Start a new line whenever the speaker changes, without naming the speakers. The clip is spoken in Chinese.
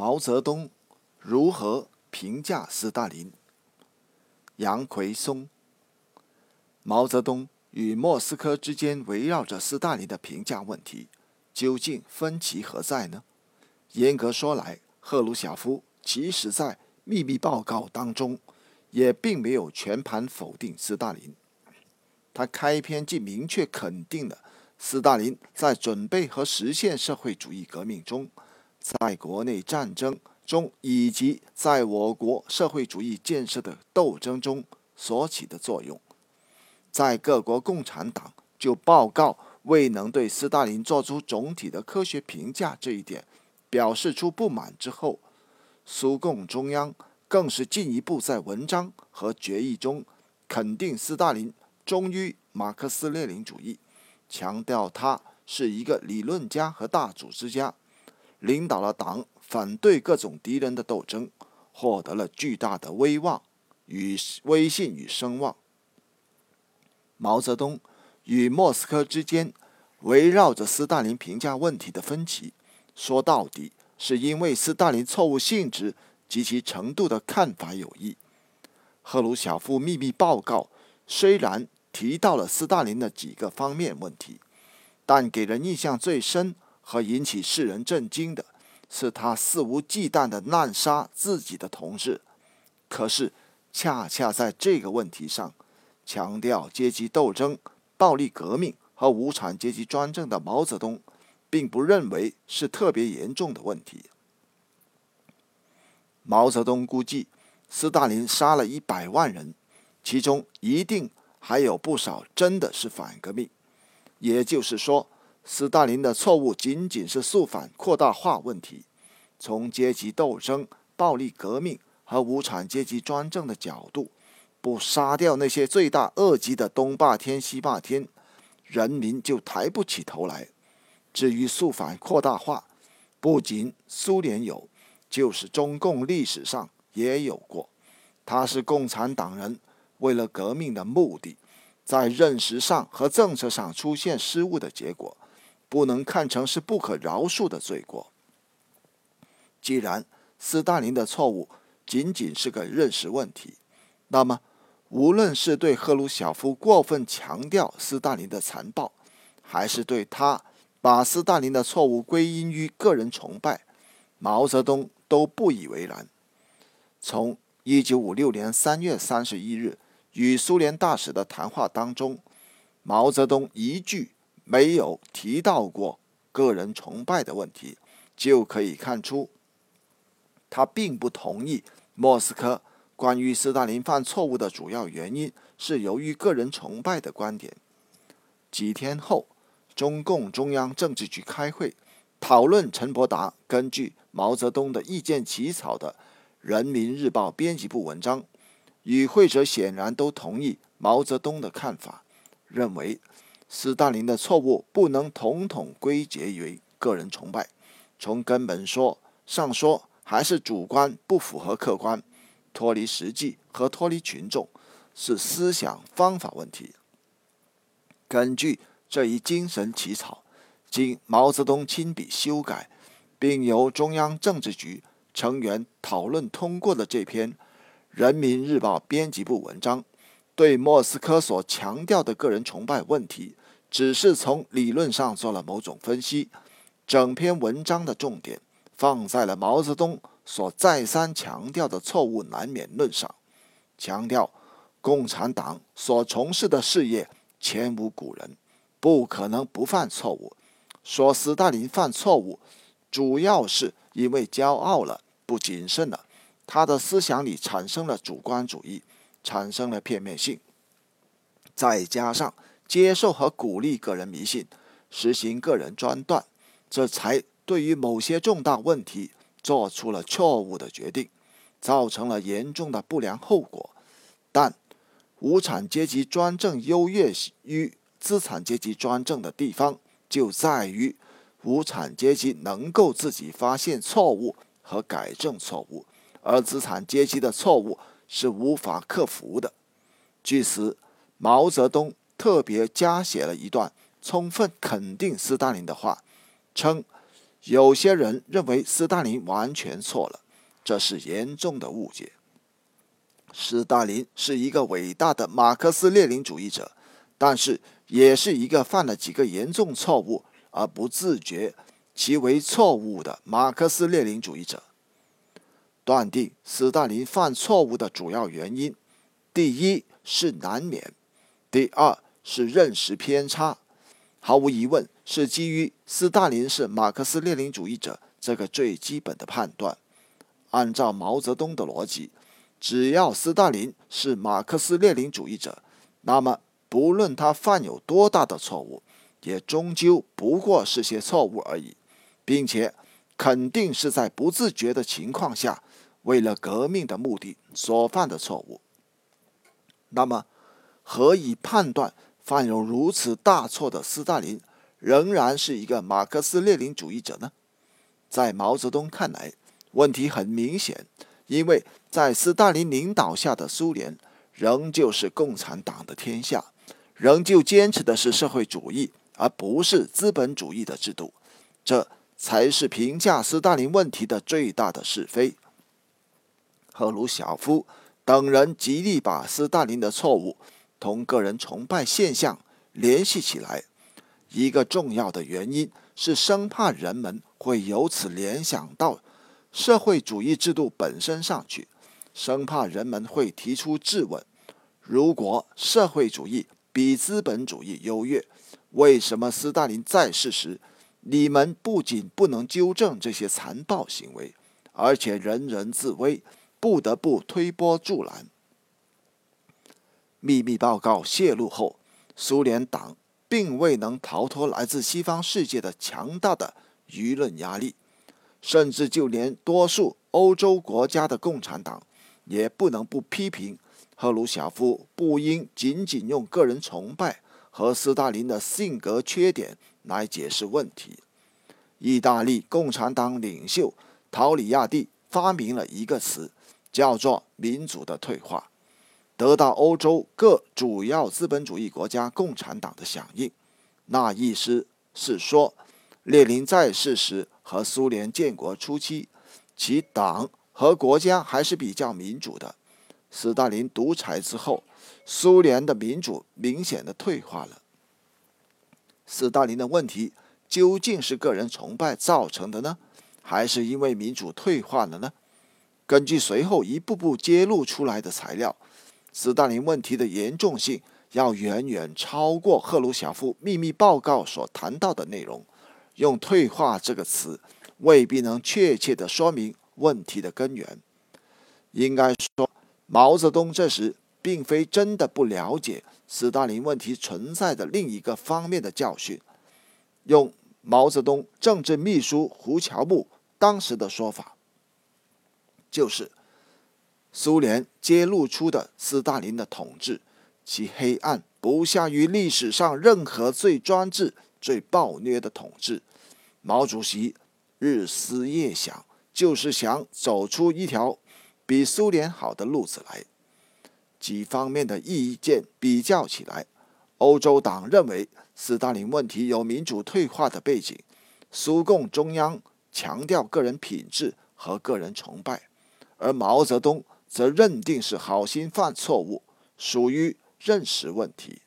毛泽东如何评价斯大林？杨奎松。毛泽东与莫斯科之间围绕着斯大林的评价问题，究竟分歧何在呢？严格说来，赫鲁晓夫即使在秘密报告当中，也并没有全盘否定斯大林。他开篇即明确肯定了斯大林在准备和实现社会主义革命中。在国内战争中，以及在我国社会主义建设的斗争中所起的作用，在各国共产党就报告未能对斯大林作出总体的科学评价这一点表示出不满之后，苏共中央更是进一步在文章和决议中肯定斯大林忠于马克思列宁主义，强调他是一个理论家和大组织家。领导了党反对各种敌人的斗争，获得了巨大的威望与威信与声望。毛泽东与莫斯科之间围绕着斯大林评价问题的分歧，说到底是因为斯大林错误性质及其程度的看法有异。赫鲁晓夫秘密报告虽然提到了斯大林的几个方面问题，但给人印象最深。和引起世人震惊的是，他肆无忌惮地滥杀自己的同志。可是，恰恰在这个问题上，强调阶级斗争、暴力革命和无产阶级专政的毛泽东，并不认为是特别严重的问题。毛泽东估计，斯大林杀了一百万人，其中一定还有不少真的是反革命。也就是说。斯大林的错误仅仅是肃反扩大化问题，从阶级斗争、暴力革命和无产阶级专政的角度，不杀掉那些罪大恶极的东霸天西霸天，人民就抬不起头来。至于肃反扩大化，不仅苏联有，就是中共历史上也有过。他是共产党人为了革命的目的，在认识上和政策上出现失误的结果。不能看成是不可饶恕的罪过。既然斯大林的错误仅仅是个认识问题，那么无论是对赫鲁晓夫过分强调斯大林的残暴，还是对他把斯大林的错误归因于个人崇拜，毛泽东都不以为然。从一九五六年三月三十一日与苏联大使的谈话当中，毛泽东一句。没有提到过个人崇拜的问题，就可以看出，他并不同意莫斯科关于斯大林犯错误的主要原因是由于个人崇拜的观点。几天后，中共中央政治局开会讨论陈伯达根据毛泽东的意见起草的《人民日报》编辑部文章，与会者显然都同意毛泽东的看法，认为。斯大林的错误不能统统归结于个人崇拜，从根本说上说还是主观不符合客观，脱离实际和脱离群众，是思想方法问题。根据这一精神起草，经毛泽东亲笔修改，并由中央政治局成员讨论通过的这篇《人民日报》编辑部文章，对莫斯科所强调的个人崇拜问题。只是从理论上做了某种分析，整篇文章的重点放在了毛泽东所再三强调的错误难免论上，强调共产党所从事的事业前无古人，不可能不犯错误。说斯大林犯错误，主要是因为骄傲了，不谨慎了，他的思想里产生了主观主义，产生了片面性，再加上。接受和鼓励个人迷信，实行个人专断，这才对于某些重大问题做出了错误的决定，造成了严重的不良后果。但无产阶级专政优越于资产阶级专政的地方，就在于无产阶级能够自己发现错误和改正错误，而资产阶级的错误是无法克服的。据此，毛泽东。特别加写了一段充分肯定斯大林的话，称：“有些人认为斯大林完全错了，这是严重的误解。斯大林是一个伟大的马克思列宁主义者，但是也是一个犯了几个严重错误而不自觉其为错误的马克思列宁主义者。断定斯大林犯错误的主要原因，第一是难免，第二是认识偏差。毫无疑问，是基于斯大林是马克思列宁主义者这个最基本的判断。按照毛泽东的逻辑。只要斯大林是马克思列宁主义者，那么不论他犯有多大的错误，也终究不过是些错误而已，并且肯定是在不自觉的情况下，为了革命的目的所犯的错误。那么，何以判断犯有如此大错的斯大林仍然是一个马克思列宁主义者呢？在毛泽东看来，问题很明显。因为在斯大林领导下的苏联仍旧是共产党的天下，仍旧坚持的是社会主义，而不是资本主义的制度，这才是评价斯大林问题的最大的是非。赫鲁晓夫等人极力把斯大林的错误同个人崇拜现象联系起来，一个重要的原因是生怕人们会由此联想到。社会主义制度本身上去，生怕人们会提出质问：如果社会主义比资本主义优越，为什么斯大林在世时，你们不仅不能纠正这些残暴行为，而且人人自危，不得不推波助澜？秘密报告泄露后，苏联党并未能逃脱来自西方世界的强大的舆论压力。甚至就连多数欧洲国家的共产党，也不能不批评赫鲁晓夫不应仅仅用个人崇拜和斯大林的性格缺点来解释问题。意大利共产党领袖陶里亚蒂发明了一个词，叫做“民主的退化”，得到欧洲各主要资本主义国家共产党的响应。那意思是说，列宁在世时。和苏联建国初期，其党和国家还是比较民主的。斯大林独裁之后，苏联的民主明显的退化了。斯大林的问题究竟是个人崇拜造成的呢，还是因为民主退化了呢？根据随后一步步揭露出来的材料，斯大林问题的严重性要远远超过赫鲁晓夫秘密报告所谈到的内容。用“退化”这个词未必能确切地说明问题的根源。应该说，毛泽东这时并非真的不了解斯大林问题存在的另一个方面的教训。用毛泽东政治秘书胡乔木当时的说法，就是苏联揭露出的斯大林的统治，其黑暗不下于历史上任何最专制、最暴虐的统治。毛主席日思夜想，就是想走出一条比苏联好的路子来。几方面的意见比较起来，欧洲党认为斯大林问题有民主退化的背景，苏共中央强调个人品质和个人崇拜，而毛泽东则认定是好心犯错误，属于认识问题。